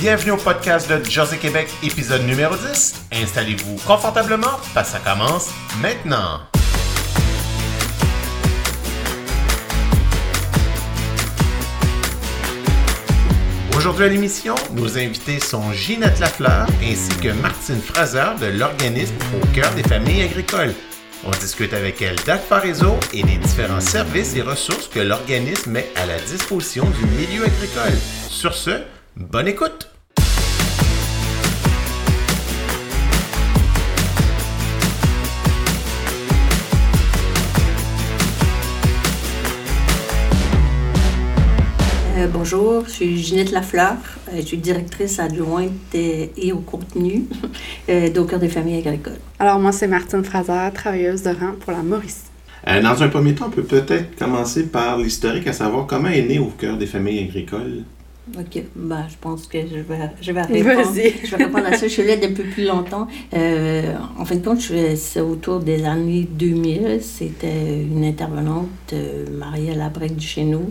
Bienvenue au podcast de Jersey Québec, épisode numéro 10. Installez-vous confortablement, parce que ça commence maintenant. Aujourd'hui à l'émission, nos invités sont Ginette Lafleur ainsi que Martine Fraser de l'organisme Au cœur des familles agricoles. On discute avec elle d'Alpha Réseau et des différents services et ressources que l'organisme met à la disposition du milieu agricole. Sur ce, bonne écoute! Bonjour, je suis Ginette Lafleur. Euh, je suis directrice adjointe et au contenu euh, d'Au cœur des familles agricoles. Alors, moi, c'est Martine Fraser, travailleuse de rang pour la Mauricie. Euh, dans un premier temps, on peut peut-être commencer par l'historique, à savoir comment est né au cœur des familles agricoles. OK, ben, je pense que je vais, je vais répondre. Vas-y. Je vais répondre à ça. Je suis là depuis plus longtemps. Euh, en fin de compte, c'est autour des années 2000. C'était une intervenante, euh, Maria Labrec du chez nous,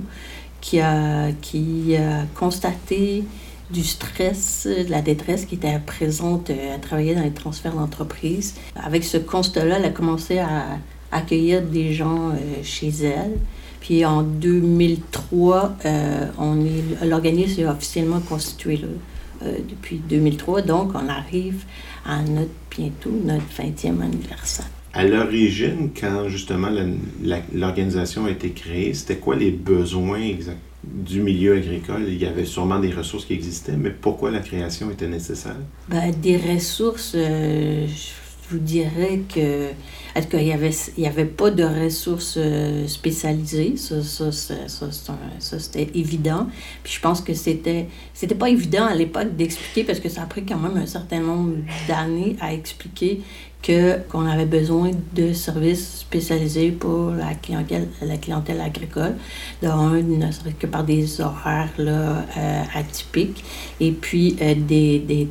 qui a, qui a constaté du stress, de la détresse qui était présente. euh, Elle travaillait dans les transferts d'entreprise. Avec ce constat-là, elle a commencé à accueillir des gens euh, chez elle. Puis en 2003, euh, l'organisme est officiellement constitué là, depuis 2003. Donc, on arrive à notre, bientôt notre 20e anniversaire. À l'origine, quand justement l'organisation a été créée, c'était quoi les besoins du milieu agricole? Il y avait sûrement des ressources qui existaient, mais pourquoi la création était nécessaire? Ben, des ressources, euh, je vous dirais que n'y avait, y avait pas de ressources euh, spécialisées. Ça, c'était évident. Puis je pense que c'était, c'était pas évident à l'époque d'expliquer parce que ça a pris quand même un certain nombre d'années à expliquer qu'on avait besoin de services spécialisés pour la clientèle, la clientèle agricole. D'un, ne serait que par des horaires là, euh, atypiques et puis euh, des, des,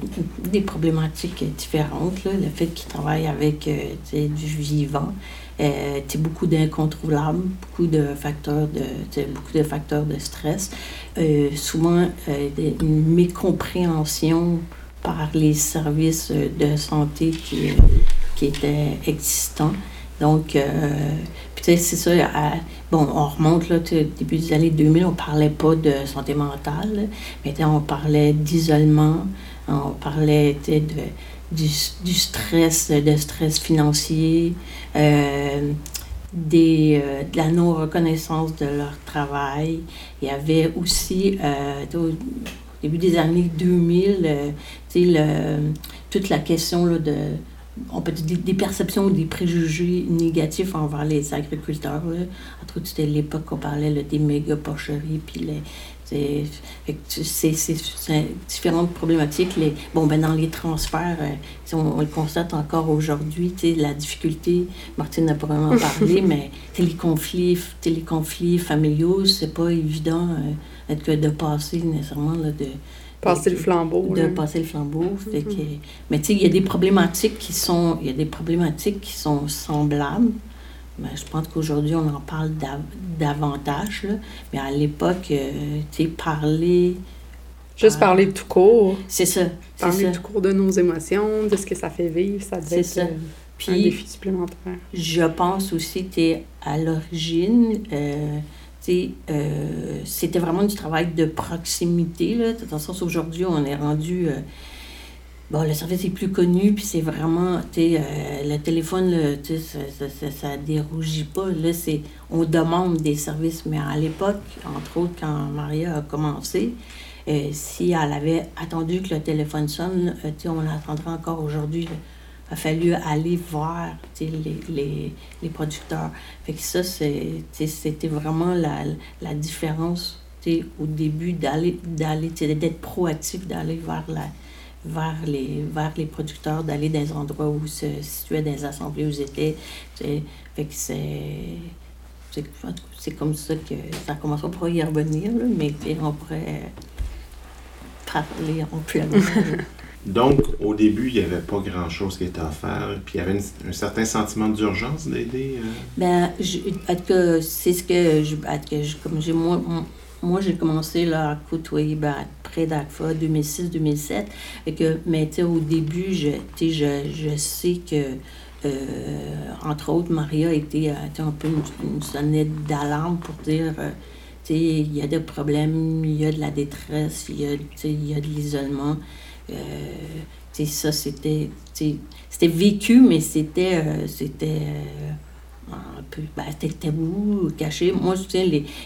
des problématiques différentes. Le fait qu'ils travaillent avec euh, du vivant, euh, tu sais, beaucoup d'incontrôlables, beaucoup de facteurs de, beaucoup de facteurs de stress, euh, souvent euh, une mécompréhension par les services de santé qui, qui étaient existants. Donc, euh, c'est ça. bon, on remonte là, début des années 2000, on parlait pas de santé mentale. Maintenant, on parlait d'isolement, on parlait de, du, du stress, de stress financier, euh, des, euh, de la non-reconnaissance de leur travail. Il y avait aussi, euh, au début des années 2000, euh, tu sais, le- toute la question là, de on peut dire des, des perceptions ou des préjugés négatifs envers les agriculteurs. Là. Entre autres, c'était l'époque où on parlait là, des méga porcheries, puis les, c'est, différentes problématiques. Les, bon, ben, dans les transferts, euh, on, on le constate encore aujourd'hui, la difficulté, Martine n'a pas vraiment parlé, mais les conflits, les conflits familiaux, c'est pas évident euh, que de passer nécessairement là, de, Passer le flambeau. de passer le flambeau. Fait que, mais tu sais, il y a des problématiques qui sont, il y a des problématiques qui sont semblables. Mais je pense qu'aujourd'hui, on en parle dav- davantage. là. Mais à l'époque, euh, tu sais, parler, Juste Ah. parler tout court. c'est ça. C'est Parler ça. tout court de nos émotions, de ce que ça fait vivre, ça devait C'est être ça. euh, un défi supplémentaire. je pense aussi que à l'origine, euh, euh, c'était vraiment du travail de proximité. Là, dans le sens aujourd'hui, on est rendu. euh, bon, le service est plus connu, puis c'est vraiment, euh, le téléphone, là, ça, ça, ça, ça dérougit pas. Là, c'est, on demande des services, mais à l'époque, entre autres, quand Maria a commencé, si elle avait attendu que le téléphone sonne, on l'attendrait encore aujourd'hui. A fallu aller voir les, les, les producteurs. Fait que ça, c'était vraiment la, la différence au début d'aller, d'être proactif, d'aller vers, vers, les, vers les producteurs, d'aller dans des endroits où se situaient des assemblées où sais. Fait que c'est, en comme ça que ça commence. On pourrait y revenir, là, mais on pourrait parler amplement. Donc, au début, il n'y avait pas grand-chose qui était offert, puis il y avait un certain sentiment d'urgence d'aider. euh, Ben, c'est ce que je, cas, je- comme j'ai moi, moi, j'ai commencé là, à côtoyer ben, près d'ACFA 2006-2007. Mais au début, je, je, je sais que, euh, entre autres, Maria était, un peu une, sonnette d'alarme pour dire euh, il y a des problèmes, il y a de la détresse, il y a, il y a de l'isolement. Euh, ça, c'était vécu, mais c'était c'était un peu, ben, tabou, caché. Moi, je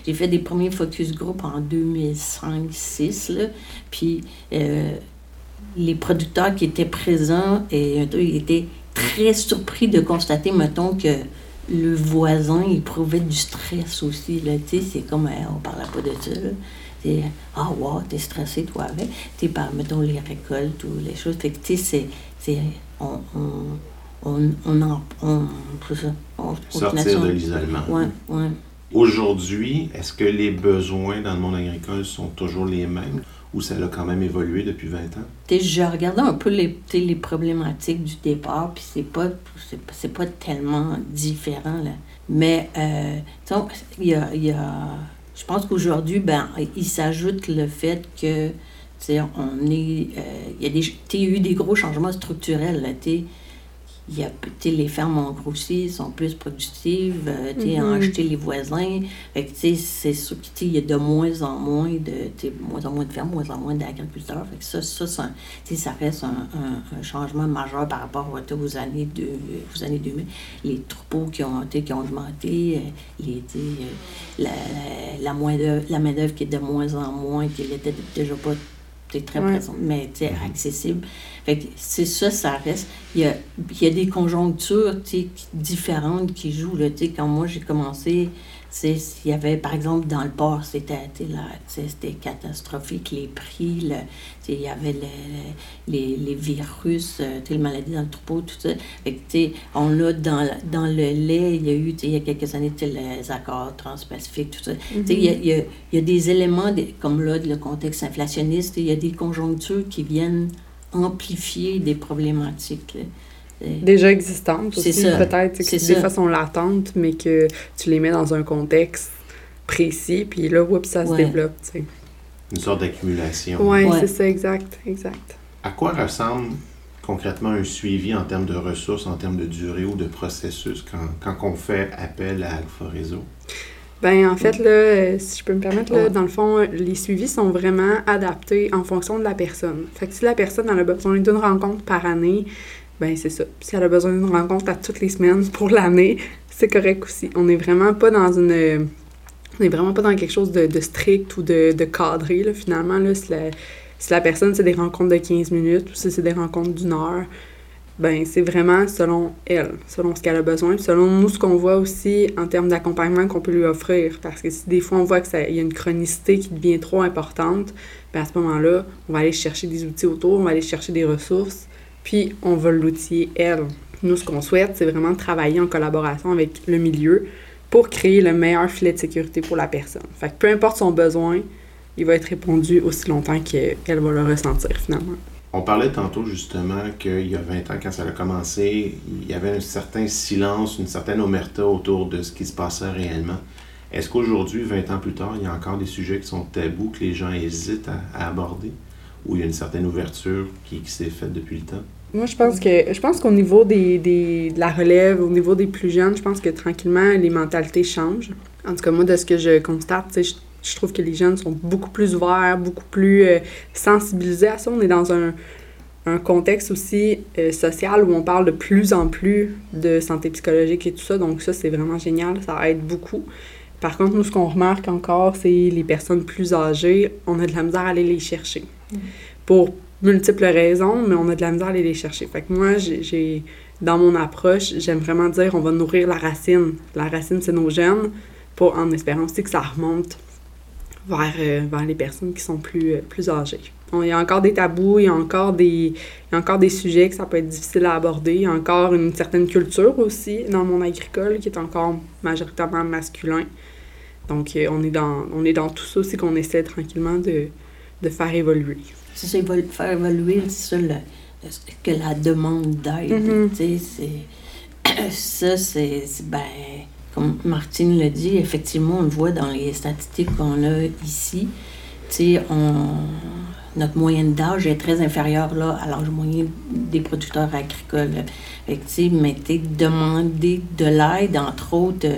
j'ai fait des premiers focus group en 2005-2006, puis les producteurs qui étaient présents et, étaient très surpris de constater, mettons, que le voisin éprouvait du stress aussi. C'est comme, on parlait pas de ça. Ah, wow, t'es stressé, toi, avec. Tu par, mettons, les récoltes ou les choses. Fait que, tu sais, c'est. On, on, on, on, en, on, on, Sortir de l'isolement. Ouais, ouais. Aujourd'hui, est-ce que les besoins dans le monde agricole sont toujours les mêmes? ou ça a quand même évolué depuis 20 ans? je regardais un peu les, les problématiques du départ, puis c'est pas, c'est, pas tellement différent. Là. Mais, euh, il y a, y a, je pense qu'aujourd'hui, ben, il s'ajoute le fait que, on est, euh, a des, eu des gros changements structurels. Il y a, les fermes ont grossi, sont plus productives, euh, tu ont mm-hmm. acheté les voisins. c'est sûr qu'il y a de moins en moins de, moins en moins de fermes, moins en moins d'agriculteurs. ça, ça, ça, ça reste un, un, changement majeur par rapport aux années, de, aux années 2000. Les troupeaux qui ont, qui ont augmenté, euh, les, euh, la, la, la main-d'œuvre qui est de moins en moins, qui n'était déjà pas très présente, mais mm-hmm. accessible. c'est ça, ça reste. Il y a, il y a des conjonctures différentes qui jouent. Là, quand moi j'ai commencé, il y avait, par exemple, dans le port, c'était catastrophique, les prix, le, il y avait les, les, virus, euh, les maladies dans le troupeau, tout ça. Fait on l'a dans, dans le lait, il y a eu, il y a quelques années, les accords transpacifiques, tout ça. Mm-hmm. il, y a, il, y a, des éléments, comme là, le contexte inflationniste, il y a des conjonctures qui viennent amplifier des problématiques déjà existantes aussi, peut-être, que des fois sont latentes, mais que tu les mets dans un contexte précis, puis là, oups, ça se développe, tu sais. Une sorte d'accumulation. Oui, ouais. c'est ça, exact, exact. À quoi ressemble concrètement un suivi en termes de ressources, en termes de durée ou de processus quand, quand on fait appel à Alpha Réseau? Ben en fait, là, si je peux me permettre, là, dans le fond, les suivis sont vraiment adaptés en fonction de la personne. Fait que si la personne a besoin d'une rencontre par année, ben c'est ça. Si elle a besoin d'une rencontre à toutes les semaines pour l'année, c'est correct aussi. On n'est vraiment pas dans une. On n'est vraiment pas dans quelque chose de, strict ou de, de cadré, là, finalement. Là, si, la, si la personne, c'est des rencontres de 15 minutes ou si c'est des rencontres d'une heure, ben c'est vraiment selon elle, selon ce qu'elle a besoin, selon nous, ce qu'on voit aussi en termes d'accompagnement qu'on peut lui offrir. Parce que si des fois on voit qu'il y a une chronicité qui devient trop importante, ben à ce moment-là, on va aller chercher des outils autour, on va aller chercher des ressources puis on va l'outiller elle. Nous, ce qu'on souhaite, c'est vraiment travailler en collaboration avec le milieu pour créer le meilleur filet de sécurité pour la personne. Fait que peu importe son besoin, il va être répondu aussi longtemps qu'elle va le ressentir finalement. On parlait tantôt justement qu'il y a 20 ans, quand ça a commencé, il y avait un certain silence, une certaine omerta autour de ce qui se passait réellement. Est-ce qu'aujourd'hui, 20 ans plus tard, il y a encore des sujets qui sont tabous, que les gens hésitent à aborder? Où il y a une certaine ouverture qui, s'est faite depuis le temps? Moi, je pense que je pense qu'au niveau des, des, de la relève, au niveau des plus jeunes, je pense que tranquillement, les mentalités changent. En tout cas, moi, de ce que je constate, je, je trouve que les jeunes sont beaucoup plus ouverts, beaucoup plus euh, sensibilisés à ça. On est dans un, un contexte aussi euh, social où on parle de plus en plus de santé psychologique et tout ça. Donc ça, c'est vraiment génial. Ça aide beaucoup. Par contre, nous, ce qu'on remarque encore, c'est les personnes plus âgées, on a de la misère à aller les chercher. Pour multiples raisons, mais on a de la misère à aller les chercher. Fait que moi, j'ai dans mon approche, j'aime vraiment dire on va nourrir la racine. La racine, c'est nos jeunes, pour, en espérant aussi que ça remonte vers, euh, vers les personnes qui sont plus, euh, plus âgées. il y a encore des tabous, il y, a encore des, il y a encore des sujets que ça peut être difficile à aborder. Il y a encore une certaine culture aussi dans monde agricole qui est encore majoritairement masculin. Donc, euh, on, est dans, on est dans tout ça aussi qu'on essaie tranquillement de, de faire évoluer. C'est ça, faire évoluer, c'est ça, que la demande d'aide, tu sais, c'est... Ça, c'est... Ben, comme Martine le dit, effectivement, on le voit dans les statistiques qu'on a ici. Tu sais, on, notre moyenne d'âge est très inférieure là, à l'âge moyen des producteurs agricoles. Fait mais demander de l'aide, entre autres,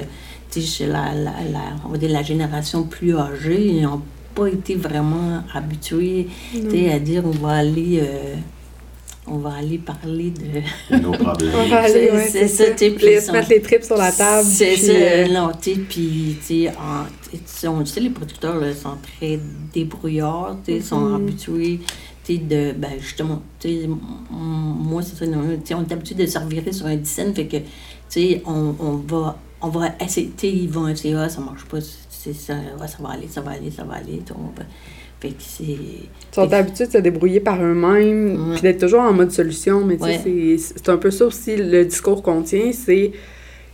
tu sais, chez la, la, la, on va dire la génération plus âgée, n'ont pas été vraiment habitués tu sais, à dire on va aller. Euh, on va aller parler de nos problèmes. On va aller, ouais, c'est ça. Tu se mettre les tripes sur la table. C'est ça, euh... non, tu sais, puis, tu sais, on le sait, les producteurs là, sont très débrouillards, tu sais, sont Mhm. habitués, tu sais, de, ben, justement, tu sais, moi, c'est ça, non, tu sais, on est habitué de servir sur un dizaine, fait que, tu sais, on, on va, on va essayer, tu sais, ils vont essayer, ah, ça marche pas, c'est ça, ouais, ça va aller, ça va aller, ça va aller, on va- fait que c'est... Ils sont habitués de se débrouiller par eux-mêmes, puis d'être toujours en mode solution. Mais tu sais, c'est c'est un peu ça aussi le discours qu'on tient, c'est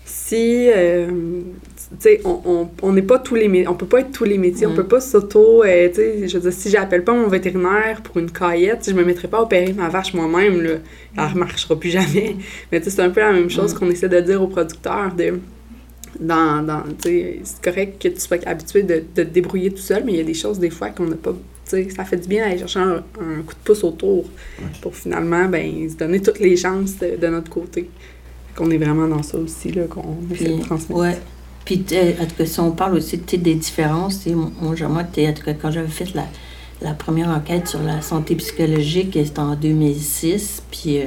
si, euh, tu sais, on on- on n'est pas tous les métiers, on peut pas être tous les métiers, on Mm. peut pas s'auto, euh, tu sais, je veux dire, si j'appelle pas mon vétérinaire pour une caillette, je me mettrai pas à opérer ma vache moi-même, là, elle marchera plus jamais. Mais tu sais, c'est un peu la même chose qu'on essaie de dire aux producteurs, de dans, dans c'est correct que tu sois habitué de, de te débrouiller tout seul, mais il y a des choses des fois qu'on n'a pas, tu sais, ça fait du bien d'aller chercher un, un coup de pouce autour pour finalement, ben, se donner toutes les chances de, de notre côté. Qu'on est vraiment dans ça aussi, là, qu'on essaie de Puis, transmettre. ouais. Puis, en tout cas, si on parle aussi des différences, moi, moi, tu sais, en tout cas, quand j'avais fait la, la première enquête sur la santé psychologique, c'était en 2006, puis, euh,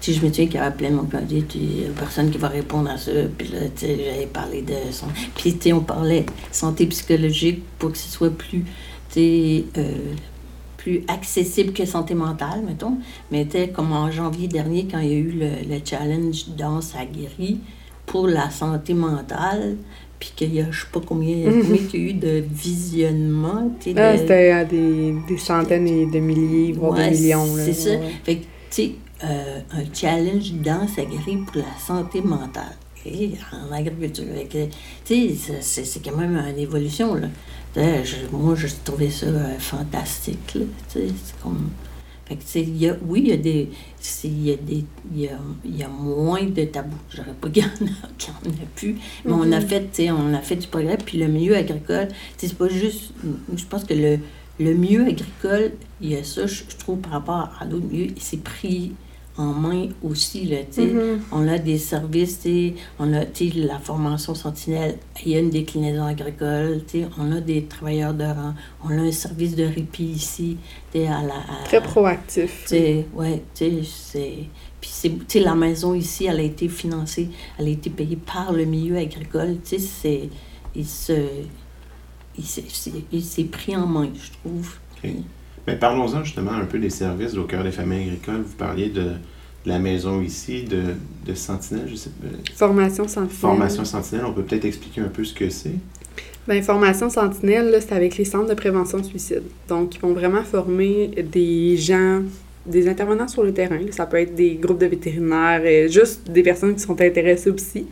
sais, je me disais qu'il y avait plein de monde qui dit, tu sais, personne qui va répondre à ça, puis là, tu sais, j'avais parlé de son... Puis, tu sais, on parlait santé psychologique pour que ce soit plus, tu sais, euh, plus accessible que santé mentale, mettons. Mais tu sais, comme en janvier dernier, quand il y a eu le, le challenge Danse à guéri pour la santé mentale, puis qu'il y a, je sais pas combien, combien il y a eu de visionnements, tu Ah, de- c'était à des, des centaines et de milliers, voire Ouais, des millions. là. c'est ça. Ouais. Fait que, tu sais, euh, un challenge danse guérir pour la santé mentale. En agriculture. Sais, c'est- c'est c'est quand même une évolution, là. Je- moi, je trouvais ça euh, fantastique, là. C'est comme... Fait que, y a, oui, il y a des... c'est- Il y a des... Il y a, y a moins de tabous. J'aurais pas qu'il y en a, qu'il y en a plus. Mais on a Mhm. fait, on a fait du progrès. Puis le milieu agricole, c'est pas juste... Je pense que le, le milieu agricole, il y a ça, je, je trouve, par rapport à d'autres milieux, il s'est pris en main aussi, là, tu sais. Mhm. On a des services, tu sais, on a, tu sais, la formation sentinelle, il y a une déclinaison agricole, tu sais, on a des travailleurs de rang, on a un service de répit ici, tu sais, à la... à- Très proactif. tu sais, ouais, tu sais, c'est... Puis, c'est- tu sais, la maison ici, elle a été financée, elle a été payée par le milieu agricole, tu sais, c'est... Il se... Il s'est- c'est- il s'est pris en main, je trouve. Mais parlons-en justement un peu des services au cœur des familles agricoles. Vous parliez de, de la maison ici, de, de Sentinelle, je sais pas. Formation sentinelle. Formation Sentinelle, on peut peut-être expliquer un peu ce que c'est? Ben, formation sentinelle, c'est avec les centres de prévention suicide. Donc, ils vont vraiment former des gens, des intervenants sur le terrain. Ça peut être des groupes de vétérinaires, euh, juste des personnes qui sont intéressées aussi.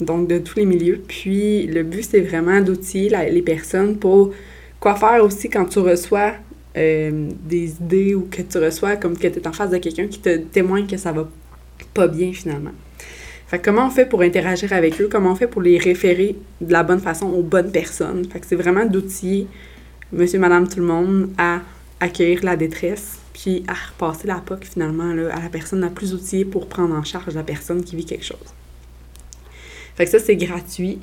Donc, de tous les milieux. Puis, le but, c'est vraiment d'outiller les personnes pour quoi faire aussi quand tu reçois euh, des idées ou que tu reçois comme que tu es en face de quelqu'un qui te témoigne que ça va pas bien finalement. Fait que comment on fait pour interagir avec eux? Comment on fait pour les référer de la bonne façon aux bonnes personnes? Fait que c'est vraiment d'outiller monsieur, madame, tout le monde à accueillir la détresse puis à repasser la POC finalement là, à la personne la plus outillée pour prendre en charge la personne qui vit quelque chose. Fait que ça, c'est gratuit.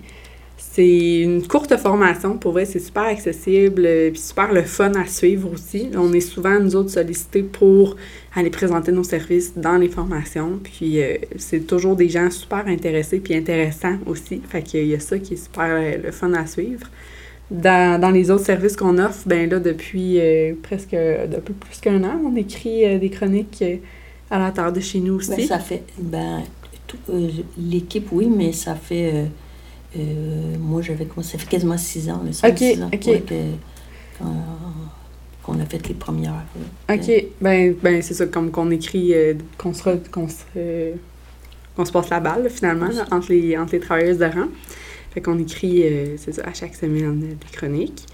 C'est une courte formation, pour vrai, c'est super accessible, euh, puis super le fun à suivre aussi. On est souvent, nous autres, sollicités pour aller présenter nos services dans les formations, puis euh, c'est toujours des gens super intéressés puis intéressants aussi. Fait qu'il y a ça qui est super euh, le fun à suivre. Dans, dans les autres services qu'on offre, ben là, depuis euh, presque, depuis plus qu'un an, on écrit euh, des chroniques euh, à la terre de chez nous aussi. Ben, ça fait. Ben, tout, euh, l'équipe, oui, mais ça fait. Euh, moi, j'avais commencé. Ça fait quasiment six ans, là, cinq, Ok, six ans, ok. ouais, que- quand- qu'on a fait les premières. OK. Ben, ben c'est ça, comme qu'on écrit, euh, qu'on se, qu'on se, euh, qu'on se passe la balle, finalement, là, entre, les, entre les travailleuses de rang. Fait qu'on écrit, euh, c'est ça, à chaque semaine, euh, des chroniques.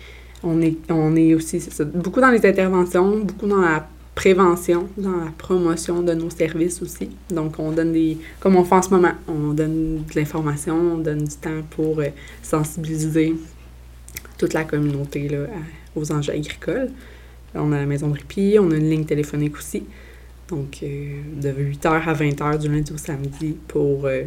On est, on est aussi, c'est ça, beaucoup dans les interventions, beaucoup dans la prévention, dans la promotion de nos services aussi. Donc, on donne des, comme on fait en ce moment, on donne de l'information, on donne du temps pour euh, sensibiliser toute la communauté là, aux enjeux agricoles. On a la maison de répit, on a une ligne téléphonique aussi. Donc, euh, de 8h à 20h du lundi au samedi pour euh,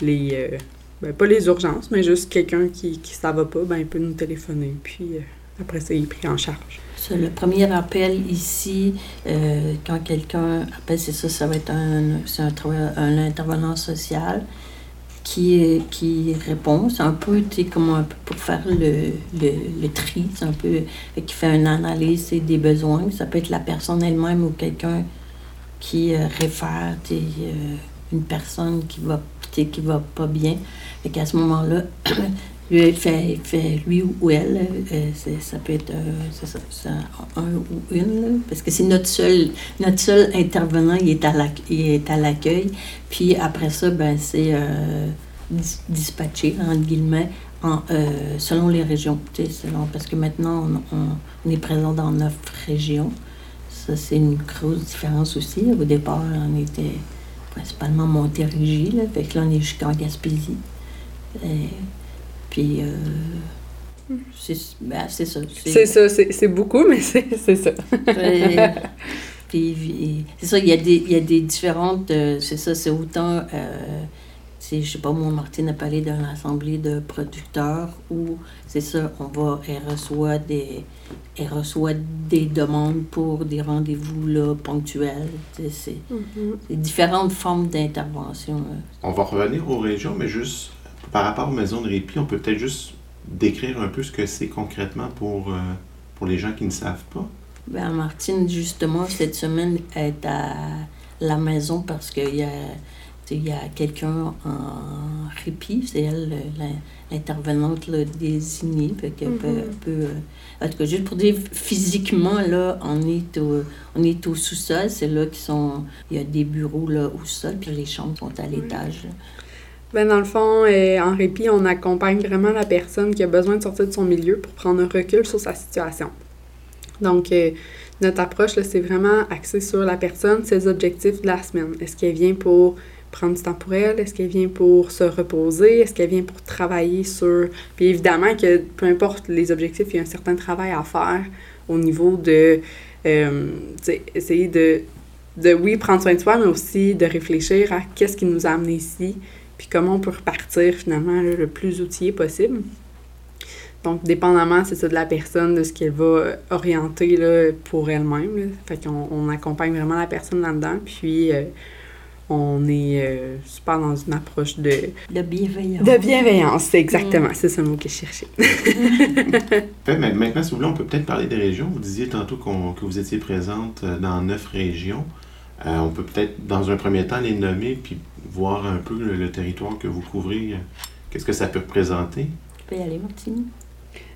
les. ben, pas les urgences, mais juste quelqu'un qui, qui ça va pas, ben, il peut nous téléphoner. Puis après ça, il est pris en charge. le premier appel ici, euh, quand quelqu'un appelle, c'est ça, ça va être un, un, un intervenant social qui, qui répond. C'est un peu, pour faire le, le, le tri, c'est un peu, qui fait une analyse des besoins. Ça peut être la personne elle-même ou quelqu'un qui euh, réfère, euh, une personne qui va, qui va pas bien. Et qu'à ce moment-là, Lui, fait, fait, lui ou elle, euh, ça peut être euh, un ou une, parce que c'est notre seul, notre seul intervenant, il est à l'accueil. Puis après ça, ben, c'est euh, dispatché, entre guillemets, en, selon les régions. Selon, parce que maintenant, on, on, est présent dans neuf régions. Ça, c'est une grosse différence aussi. Au départ, on était principalement Montérégie, là, fait là, on est jusqu'en Gaspésie. Puis, euh, ben, c'est ça. C'est ça, c'est beaucoup, mais c'est ça. puis, c'est ça, il y, a des, il y a des différentes. Euh, c'est ça, c'est autant. Euh, je sais pas, mon Martine a parlé d'une assemblée de producteurs où, c'est ça, on va, elle reçoit des, elle reçoit des demandes pour des rendez-vous là, ponctuels. Mm-hmm. C'est différentes formes d'intervention. On va revenir aux régions, mais juste par rapport aux maisons de répit, on peut peut-être juste décrire un peu ce que c'est concrètement pour, euh, pour les gens qui ne savent pas? Bien, Martine, justement, cette semaine est à la maison parce qu'il y a, il y a quelqu'un en répit, c'est elle l'intervenante désignée. Fait qu'elle peut, mm-hmm. euh, en tout cas, juste pour dire, physiquement, là, on est au, on est au sous-sol. C'est là qu'ils sont. Il y a des bureaux là, au sol, puis les chambres sont à l'étage. Ben, dans le fond, euh, en répit, on accompagne vraiment la personne qui a besoin de sortir de son milieu pour prendre un recul sur sa situation. Donc, euh, notre approche, c'est vraiment axé sur la personne, ses objectifs de la semaine. Est-ce qu'elle vient pour prendre du temps pour elle? Est-ce qu'elle vient pour se reposer? Est-ce qu'elle vient pour travailler sur... Puis évidemment que peu importe les objectifs, il y a un certain travail à faire au niveau de... Euh, essayer de, de, oui, prendre soin de soi, mais aussi de réfléchir à qu'est-ce qui nous a amené ici, puis comment on peut repartir finalement le plus outillé possible. Donc, dépendamment, c'est ça de la personne, de ce qu'elle va orienter là, pour elle-même. Fait qu'on on accompagne vraiment la personne là-dedans. Puis, euh, on est euh, super dans une approche de... De bienveillance. De bienveillance, c'est exactement. Mm. C'est ce mot que je cherchais. maintenant, si vous voulez, on peut peut-être parler des régions. Vous disiez tantôt que vous étiez présente euh, dans neuf régions. On peut peut-être, dans un premier temps, les nommer, puis voir un peu le, territoire que vous couvrez, qu'est-ce que ça peut représenter? Tu peux y aller, Martine.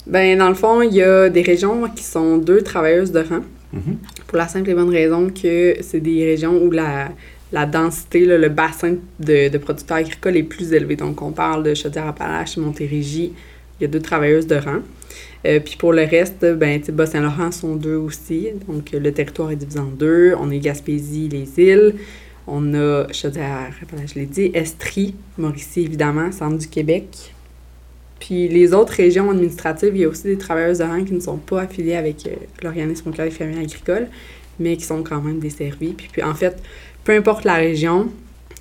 Ben, dans le fond, il y a des régions qui sont deux travailleuses de rang. Mm-hmm. Pour la simple et bonne raison que c'est des régions où la, la densité, le bassin de, de, producteurs agricoles est plus élevé. Donc, on parle de Chaudière-Appalaches, Montérégie. Il y a deux travailleuses de rang. Euh, puis pour le reste, ben, Bas-Saint-Laurent sont deux aussi. Donc, le territoire est divisé en deux. On est Gaspésie, les îles. On a je l'ai dit, Estrie, Mauricie, évidemment, centre du Québec. Puis les autres régions administratives, il y a aussi des travailleurs de rang qui ne sont pas affiliés avec euh, l'organisme au des familles agricoles, mais qui sont quand même desservis. Puis, puis en fait, peu importe la région,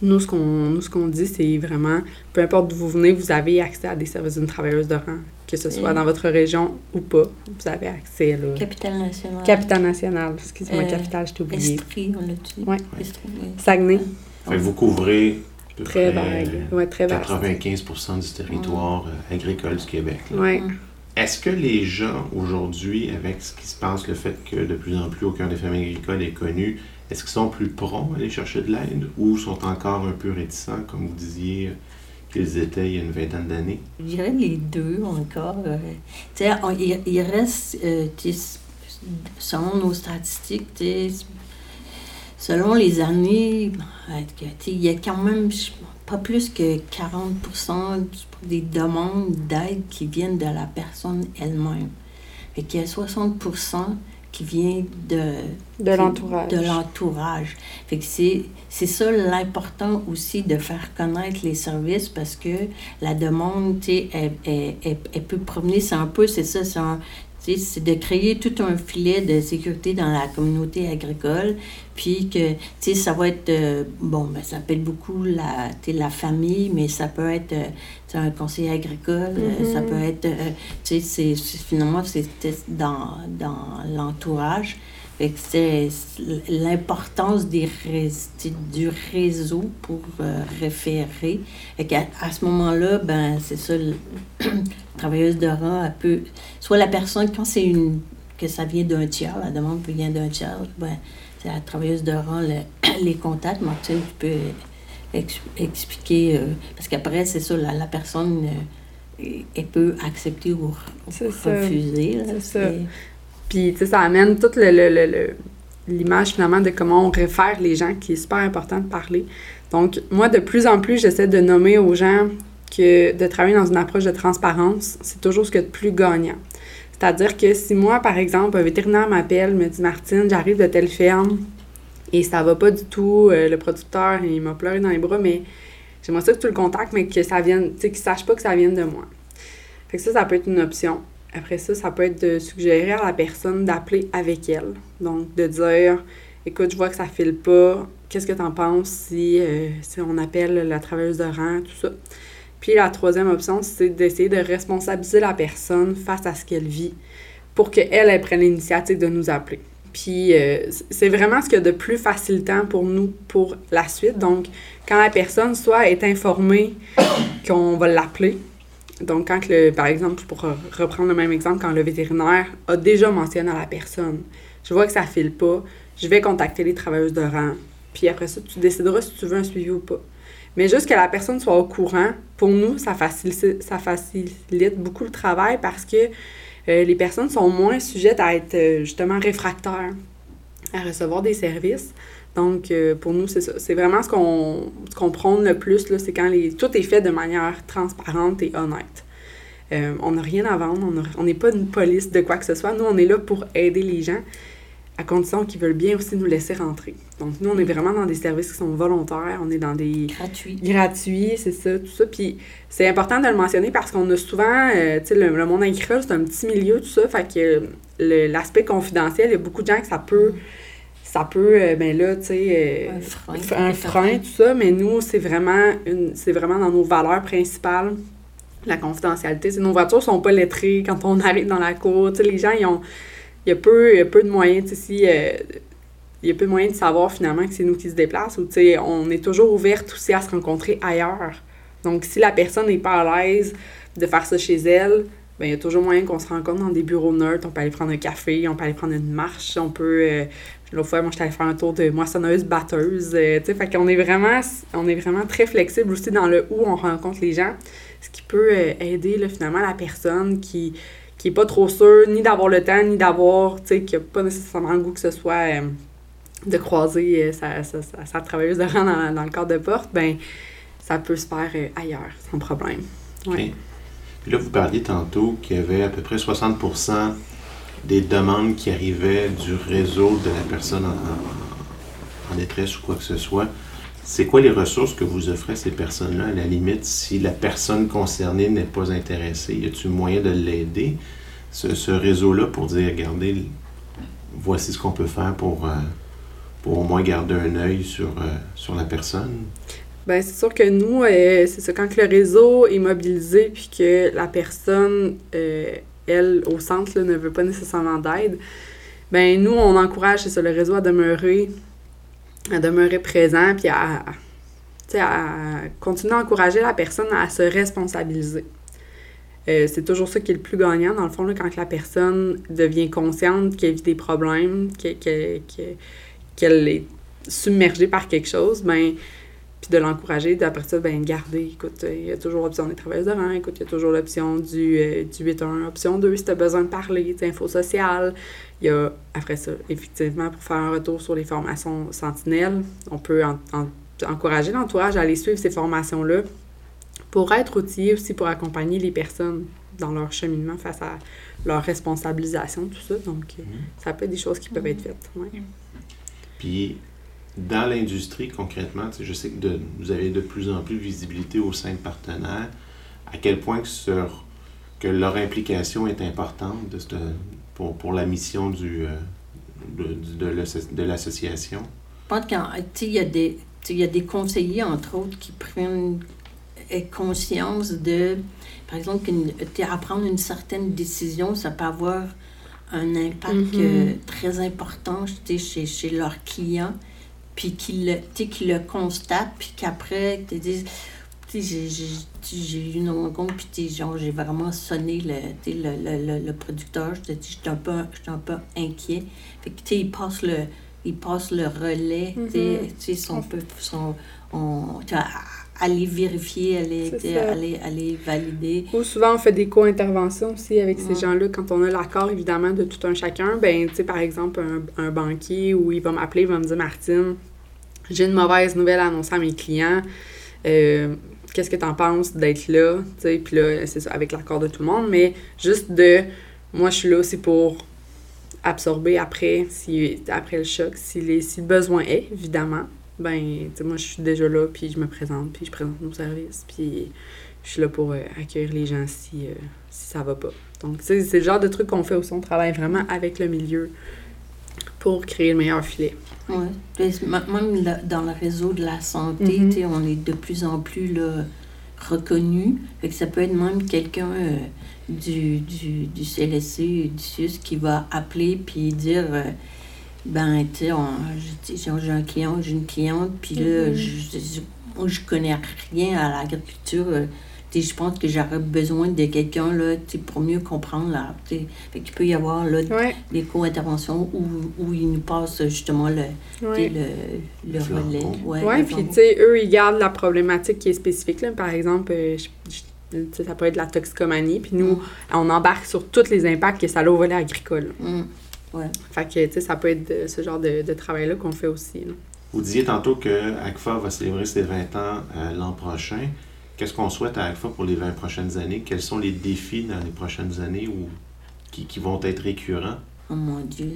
nous, ce qu'on, ce qu'on dit, c'est vraiment, peu importe d'où vous venez, vous avez accès à des services d'une travailleuse de rang que ce soit dans votre région ou pas, vous avez accès. Là. Capitale nationale. Capitale nationale, excusez-moi, euh, capitale, je t'ai oublié. Estrie, on l'a dit. Ouais. Saguenay. vous couvrez très vague. Ouais, très 95% du territoire euh, agricole du Québec. Ouais. Est-ce que les gens aujourd'hui, avec ce qui se passe, le fait que de plus en plus aucun des familles agricoles est connu, est-ce qu'ils sont plus prompts à aller chercher de l'aide ou sont encore un peu réticents, comme vous disiez, qu'ils étaient il y a une vingtaine d'années? Je dirais les deux encore. Euh, tu sais, il, reste, euh, selon nos statistiques, selon les années, il y a quand même pas plus que 40% des demandes d'aide qui viennent de la personne elle-même. et qu'il y a 60 qui vient de, De l'entourage. de l'entourage. Fait que c'est, c'est ça l'important aussi de faire connaître les services parce que la demande, tu sais, elle, elle, elle- elle peut promener, c'est un peu, c'est ça, c'est un- c'est de créer tout un filet de sécurité dans la communauté agricole, puis que, tu sais, ça va être, euh, bon, ben, ça peut être beaucoup la, la famille, mais ça peut être, euh, un conseiller agricole, euh, ça Mhm. peut être, tu sais, c'est, c'est- finalement, c'était dans, dans l'entourage. C'est l'importance des du réseau pour euh, référer. Qu'à à ce moment-là, ben c'est ça, le- la travailleuse de rang, elle peut, soit la personne, quand c'est une, que ça vient d'un tiers, la demande vient d'un tiers, ben c'est la travailleuse de rang, le- les contacts, Martine, tu peux ex- expliquer, euh, parce qu'après, c'est ça, la, la personne, euh, elle peut accepter ou refuser. là. C'est ça. Puis, tu sais, ça amène toute le, le- le- le- l'image, finalement, de comment on réfère les gens, qui est super important de parler. Donc, moi, de plus en plus, j'essaie de nommer aux gens que de travailler dans une approche de transparence, c'est toujours ce qu'il y a de plus gagnant. C'est-à-dire que si moi, par exemple, un vétérinaire m'appelle, me dit Martine, j'arrive de telle ferme et ça va pas du tout, euh, le producteur, il m'a pleuré dans les bras, mais j'aimerais ça que tu le contactes, mais que ça vienne, tu sais, qu'il sache pas que ça vienne de moi. Fait que ça, ça peut être une option. Après ça, ça peut être de suggérer à la personne d'appeler avec elle. Donc, de dire Écoute, je vois que ça file pas. Qu'est-ce que tu en penses si, euh, si on appelle la travailleuse de rang, tout ça? Puis la troisième option, c'est d'essayer de responsabiliser la personne face à ce qu'elle vit pour qu'elle, elle prenne l'initiative de nous appeler. Puis euh, c'est vraiment ce qu'il y a de plus facilitant pour nous pour la suite. Donc, quand la personne soit est informée qu'on va l'appeler, donc, quand, le, par exemple, pour reprendre le même exemple, quand le vétérinaire a déjà mentionné à la personne, je vois que ça file pas, je vais contacter les travailleuses de rang, puis après ça, tu décideras si tu veux un suivi ou pas. Mais juste que la personne soit au courant, pour nous, ça facilite, ça facilite beaucoup le travail parce que euh, les personnes sont moins sujettes à être euh, justement réfractaires à recevoir des services. Donc, euh, pour nous, c'est ça. C'est vraiment ce qu'on ce prône le plus, là, c'est quand les, tout est fait de manière transparente et honnête. Euh, on n'a rien à vendre, on n'est pas une police de quoi que ce soit. Nous, on est là pour aider les gens, à condition qu'ils veulent bien aussi nous laisser rentrer. Donc, nous, on est vraiment dans des services qui sont volontaires, on est dans des Gratuit. gratuit, c'est ça, tout ça. Puis c'est important de le mentionner parce qu'on a souvent, euh, tu sais, le, le monde agricole, c'est un petit milieu, tout ça. Fait que l'aspect confidentiel, il y a beaucoup de gens que ça peut, ça peut, euh, ben là, tu sais, euh, Un frein. un frein, tout ça. Mais nous, c'est vraiment, une, c'est vraiment dans nos valeurs principales. La confidentialité, nos voitures sont pas lettrées quand on arrive dans la cour. Les gens, ils ont, il y a peu, y a peu de moyens, tu sais, si, euh, il y a peu de moyens de savoir finalement que c'est nous qui se déplacent ou tu sais, on est toujours ouverte aussi à se rencontrer ailleurs. Donc, si la personne n'est pas à l'aise de faire ça chez elle, ben il y a toujours moyen qu'on se rencontre dans des bureaux neutres. On peut aller prendre un café, on peut aller prendre une marche, on peut. euh, L'autre fois, moi, j'étais allée faire un tour de moissonneuse, batteuse. euh, tu sais, fait qu'on est vraiment, on est vraiment très flexible aussi dans le où on rencontre les gens, ce qui peut euh, aider finalement la personne qui qui pas trop sûre ni d'avoir le temps, ni d'avoir, tu sais, qui a pas nécessairement le goût que ce soit euh, de croiser sa, travailleuse de rang dans, le cadre de porte, ben ça peut se faire ailleurs, sans problème. Ouais. OK. Puis là, vous parliez tantôt qu'il y avait à peu près 60 des demandes qui arrivaient du réseau de la personne en, détresse ou quoi que ce soit. C'est quoi les ressources que vous offrez à ces personnes-là, à la limite, si la personne concernée n'est pas intéressée? Y a-t-il moyen de l'aider, ce, réseau-là, pour dire, regardez, voici ce qu'on peut faire pour, euh, pour au moins garder un œil sur, euh, sur la personne? Ben, c'est sûr que nous, euh, c'est ça, quand le réseau est mobilisé puis que la personne, elle, au centre, ne veut pas nécessairement d'aide, ben nous, on encourage, le réseau à demeurer, à demeurer présent puis à, continuer à encourager la personne à se responsabiliser. Euh, c'est toujours ça qui est le plus gagnant, dans le fond, quand la personne devient consciente qu'elle vit des problèmes, que- que- que- qu'elle est submergée par quelque chose, ben puis de l'encourager, d'après ça, ben garder, écoute, euh, il y a toujours l'option des travailleurs de rang, écoute, il y a toujours l'option du, euh, du 8-1, option 2 si tu as besoin de parler, info sociale. Il y a, après ça, effectivement, pour faire un retour sur les formations sentinelles, on peut en- en- encourager l'entourage à aller suivre ces formations-là pour être outillé aussi pour accompagner les personnes dans leur cheminement face à leur responsabilisation, tout ça. Donc, euh, ça peut être des choses qui peuvent être faites. ouais. Puis, dans l'industrie, concrètement, tu sais, je sais que de- vous avez de plus en plus de visibilité au sein de partenaires. À quel point que, sur- que leur implication est importante de cette- pour, pour la mission du, euh, de, de l'asso- de l'association? Je pense qu'il y, a des- tu sais, il y a des conseillers, entre autres, qui prennent euh, conscience de, par exemple, qu'une- tu sais, à prendre une certaine décision, ça peut avoir un impact Mhm. euh, très important tu sais, chez, chez leurs clients, puis qu'ils le, qu'ils le constatent, puis qu'après, ils te disent, j'ai- eu une rencontre, puis genre, j'ai vraiment sonné le, le, le, le, le producteur, je te dis, j'étais un peu, un peu inquiet. Fait que, tu sais, il passe le, il passe le relais, tu sais, Mhm. tu sais, on peut, si on- aller vérifier, aller, ça. aller, aller valider. Ou souvent, on fait des co-interventions aussi avec ces gens-là. Quand on a l'accord, évidemment, de tout un chacun, ben, tu sais, par exemple, un, un banquier où il va m'appeler, il va me dire Martine, j'ai une mauvaise nouvelle à annoncer à mes clients. Euh, Qu'est-ce que tu en penses d'être là? Tu sais, Puis là, c'est ça, avec l'accord de tout le monde, mais juste de. Moi, je suis là aussi pour absorber après, si, après le choc, si, les, si le besoin est, évidemment. Ben, tu moi, je suis déjà là, puis je me présente, puis je présente nos services, puis je suis là pour euh, accueillir les gens si, euh, si ça va pas. Donc, c'est le genre de truc qu'on fait aussi. On travaille vraiment avec le milieu pour créer le meilleur filet. Ouais. Puis, m- Même dans le réseau de la santé, Mhm. sais, on est de plus en plus là, reconnu. Fait que ça peut être même quelqu'un euh, du, du, du CLSC, du CIUS, qui va appeler puis dire euh, ben, tu sais, on- j'ai un client, j'ai une cliente, puis là, Mhm. je, je, moi, je connais rien à l'agriculture. euh, tu sais, je pense que j'aurais besoin de quelqu'un là, tu sais, pour mieux comprendre. Là, tu sais. fait qu'il peut y avoir là, Ouais, des co-interventions où, où ils nous passent justement le, ouais. le, le relais. flambeau. Ouais, puis tu sais, eux, ils gardent la problématique qui est spécifique. Là. Par exemple, euh, je- je- tu sais, ça peut être la toxicomanie, puis nous, on embarque sur tous les impacts que ça a au volet agricole. Mm. Ouais. Fait que, tu sais, ça peut être ce genre de, de travail-là qu'on fait aussi. là. Vous disiez tantôt que ACFA va célébrer ses 20 ans euh, l'an prochain. Qu'est-ce qu'on souhaite à ACFA pour les 20 prochaines années? Quels sont les défis dans les prochaines années ou qui, qui vont être récurrents? Oh mon Dieu.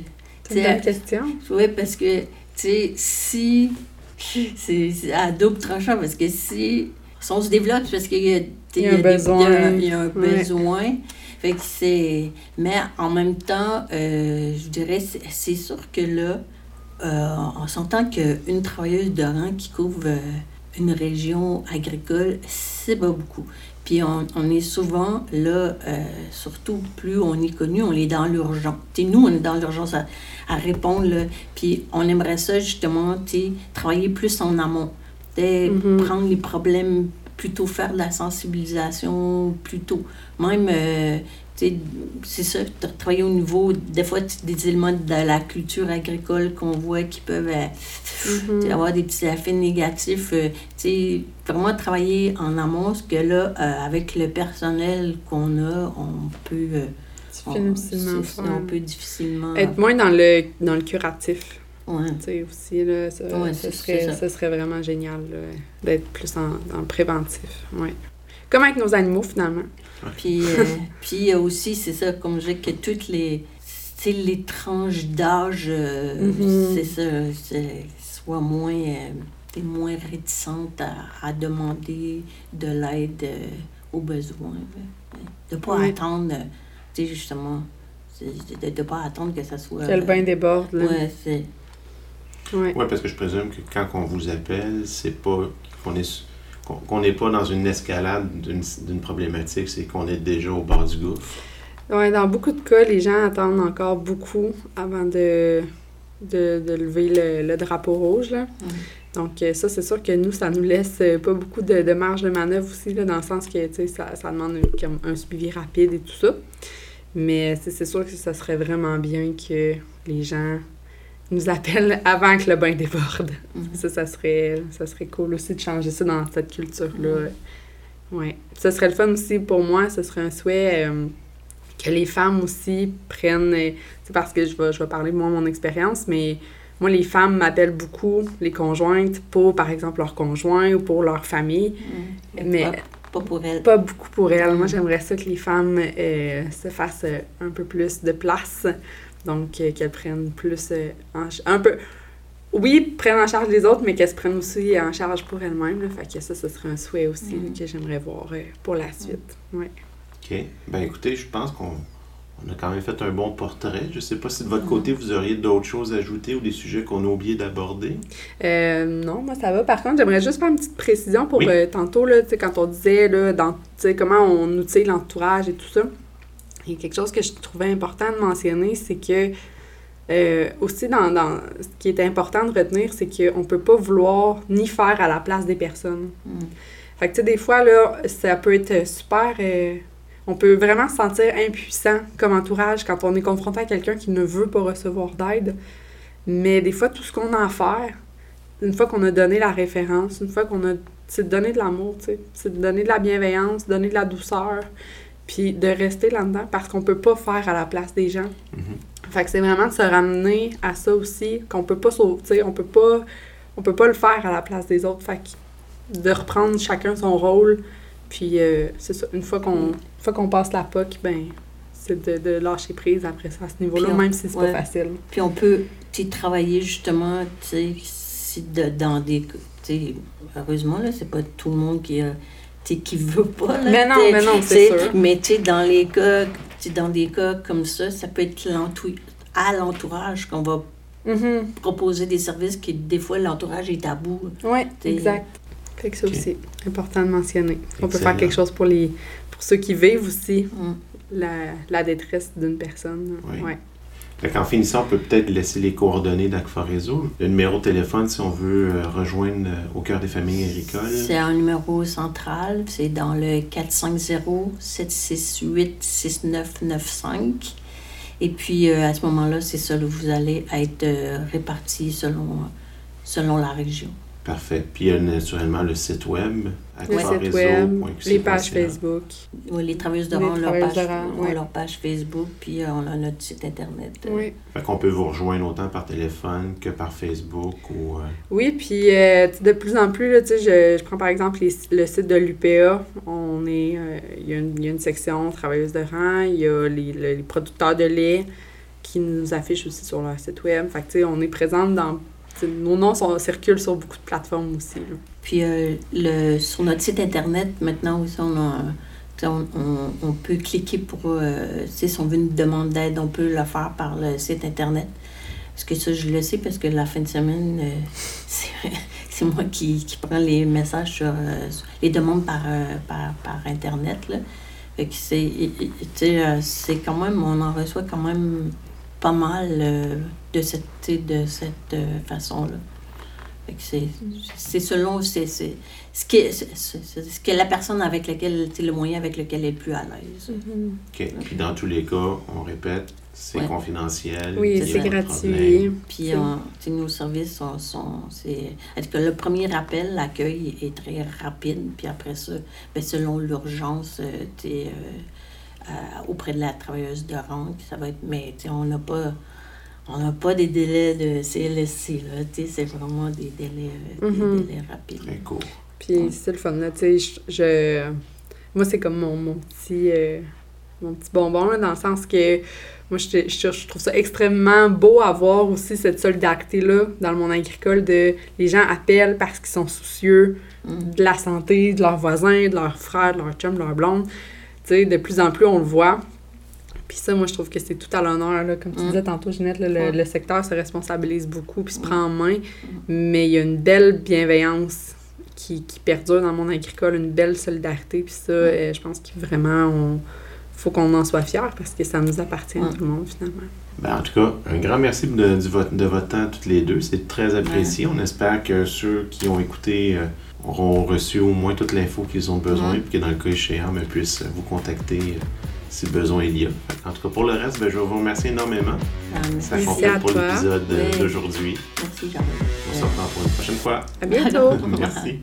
C'est une question. Oui, parce que, tu sais, si. C'est à double tranchant, parce que si. Si on se développe, c'est parce qu'il y y a un des- besoin. il y y a un Ouais. besoin. Fait que c'est. Mais en même temps, euh, je dirais, c'est c'est sûr que là, euh, on s'entend qu'une travailleuse de rang qui couvre euh, une région agricole, c'est pas beaucoup. Puis on, on est souvent là, euh, surtout plus on est connu, on est dans l'urgence. Nous, on est dans l'urgence à, à répondre. Là, puis on aimerait ça justement, travailler plus en amont. Mhm. Prendre les problèmes, plutôt faire de la sensibilisation plus tôt. Même, euh, tu sais, c'est ça, travailler au niveau, des fois, des éléments de la culture agricole qu'on voit qui peuvent euh, Mhm. sais, avoir des petits effets négatifs. euh, tu sais, vraiment travailler en amont, parce que là, euh, avec le personnel qu'on a, on peut... euh, on, on peut difficilement... Être moins dans le, dans le curatif, Ouais. tu sais, aussi, là, ça, Ouais, ça c'est- serait, c'est ça. ça serait vraiment génial, d'être plus en, dans le préventif, ouais. Comme avec nos animaux, finalement. Puis, euh, puis a aussi, c'est ça, comme je dis, que toutes les, les tranches d'âge, euh, Mhm. c'est ça, c'est- soient moins, euh, moins réticentes à, à demander de l'aide euh, aux besoins. De ne pas Ouais. attendre, euh, tu sais, justement, c'est- de ne pas attendre que ça soit... Que le bain déborde, là. Ouais, c'est... Ouais. Oui, parce que je présume que quand on vous appelle, c'est pas qu'on est qu'on qu'on n'est pas dans une escalade d'une d'une problématique, c'est qu'on est déjà au bord du gouffre. Ouais, dans beaucoup de cas, les gens attendent encore beaucoup avant de, de, de lever le, le drapeau rouge. Là. Donc, euh, ça, c'est sûr que nous, ça nous laisse euh, pas beaucoup de, de marge de manœuvre aussi, là, dans le sens que tu sais, ça, ça demande un, comme un suivi rapide et tout ça. Mais c'est c'est sûr que ça serait vraiment bien que les gens nous appellent avant que le bain déborde. Ça, ça serait, ça serait cool aussi de changer ça dans cette culture-là. Ouais. Ce serait le fun aussi pour moi, ce serait un souhait euh, que les femmes aussi prennent. euh, C'est parce que je vais, je vais parler de moi, mon expérience, mais moi, les femmes m'appellent beaucoup, les conjointes, pour par exemple leur conjoint ou pour leur famille. Mm. Mais- Pas, pas pour elles. Pas beaucoup pour elles. Moi, j'aimerais ça que les femmes euh, se fassent un peu plus de place. Donc, euh, qu'elles prennent plus euh, en un peu. Oui, prennent en charge les autres, mais qu'elles se prennent aussi en charge pour elles-mêmes. là. Fait que ça, ce serait un souhait aussi Mhm. que j'aimerais voir euh, pour la suite. Ouais. OK. Ben écoutez, je pense qu'on on a quand même fait un bon portrait. Je sais pas si de votre Mhm. côté, vous auriez d'autres choses à ajouter ou des sujets qu'on a oublié d'aborder? Euh, non, moi ça va. Par contre, j'aimerais juste faire une petite précision pour Oui. euh, tantôt, là, tu sais, quand on disait là, dans, tu sais, comment on outille l'entourage et tout ça. A quelque chose que je trouvais important de mentionner, c'est que euh, aussi dans, dans ce qui est important de retenir, c'est qu'on ne peut pas vouloir ni faire à la place des personnes. Mm. Fait que tu sais, des fois, là, ça peut être super. euh, on peut vraiment se sentir impuissant comme entourage quand on est confronté à quelqu'un qui ne veut pas recevoir d'aide. Mais des fois, tout ce qu'on a à faire, une fois qu'on a donné la référence, une fois qu'on a. C'est de donner de l'amour, tu sais. C'est de donner de la bienveillance, donner de la douceur, puis de rester là-dedans parce qu'on peut pas faire à la place des gens. Mhm. Fait que c'est vraiment de se ramener à ça aussi, qu'on peut pas sauver, tu sais, on peut pas, on peut pas le faire à la place des autres. Fait que de reprendre chacun son rôle, puis euh, c'est ça, une fois qu'on, une fois qu'on passe la POC, ben c'est de, de lâcher prise après ça à ce niveau-là, même si c'est ouais. pas facile. Puis on peut travailler justement, tu sais, si de- dans des... tu sais, heureusement, là, c'est pas tout le monde qui, a- qui veut pas. Là, Mais non, mais non, c'est sûr. Mais tu sais, dans les cas, tu sais, dans des cas comme ça, ça peut être l'entou- à l'entourage qu'on va Mhm. proposer des services qui, des fois, l'entourage est tabou. Ouais, T'es- exact. Fait que ça aussi, important de mentionner. On peut faire quelque chose pour les pour ceux qui vivent aussi Mm. la, la détresse d'une personne. Oui. Ouais. Qu'en finissant, on peut peut-être laisser les coordonnées d'Agfa Réseau. Le numéro de téléphone si on veut euh, rejoindre euh, au cœur des familles agricoles. C'est un numéro central, c'est dans le 450-768-6995. Et puis, euh, à ce moment-là, c'est ça, vous allez être répartis selon, selon la région. Parfait. Puis il y a naturellement le site web. Le site web, les pages Facebook. Oui, les travailleuses de rang ont leur page, de rang, leur page Facebook, puis euh, on a notre site Internet. euh, Oui. Fait qu'on peut vous rejoindre autant par téléphone que par Facebook ou... euh, Oui, puis euh, de plus en plus, là, tu sais, je, je prends par exemple les- le site de l'UPA. On est, euh, il y, a une- il y a une section travailleuses de rang, il y a les, le- les producteurs de lait qui nous affichent aussi sur leur site web. Fait que, tu sais, on est présente dans... Nos noms sont, circulent sur beaucoup de plateformes aussi. Puis euh, le, sur notre site Internet, maintenant aussi, on, on, peut cliquer pour, euh, si on veut une demande d'aide, on peut le faire par le site Internet. Parce que ça, je le sais, parce que la fin de semaine, euh, c'est moi qui, qui prends les messages sur, les demandes par, par, par Internet. Là. Fait que c'est quand même, on en reçoit quand même pas mal euh, de cette, de cette euh, façon-là. C'est, c'est selon c'est, c'est, ce, qui est, ce que la personne avec laquelle, c'est le moyen avec lequel elle est plus à l'aise. OK. Puis dans tous les cas, on répète, c'est Ouais. confidentiel. Oui, c'est gratuit. Puis on- sais, nos services sont, sont c'est, est-ce que le premier appel, l'accueil est très rapide, puis après ça, ben, selon l'urgence, euh, tu euh, euh, auprès de la travailleuse de rang, ça va être, mais tu sais, on n'a pas, on n'a pas des délais de CLSC, là, tu sais, c'est vraiment des délais, euh, des Mhm. délais rapides. Très court. Puis c'est le fun, là, tu sais, je, je- Moi, c'est comme mon, mon petit... euh, mon petit bonbon, là, dans le sens que moi, je, je, je trouve ça extrêmement beau à voir aussi cette solidarité-là dans le monde agricole de les gens appellent parce qu'ils sont soucieux Mm. de la santé de leurs voisins, de leurs frères, de leurs chums, de leurs blondes. Tu sais, de plus en plus, on le voit. Puis ça, moi, je trouve que c'est tout à l'honneur. là. Comme tu Mm. disais tantôt, Ginette, là, le, Ouais. le secteur se responsabilise beaucoup puis se prend en main. Mais il y a une belle bienveillance qui, qui perdure dans le monde agricole, une belle solidarité. Puis ça, euh, je pense que vraiment, on faut qu'on en soit fiers parce que ça nous appartient à tout le monde, finalement. Ben, en tout cas, un grand merci de, du vo- de votre temps toutes les deux. C'est très apprécié. On espère que ceux qui ont écouté euh, auront reçu au moins toute l'info qu'ils ont besoin et que dans le cas échéant, ben, puissent vous contacter euh, si besoin il y a. En tout cas, pour le reste, ben, je vous remercier énormément. Ah, Ça complète pour l'épisode euh, d'aujourd'hui. Merci, jean On se reprend pour une prochaine fois. À bientôt! Merci.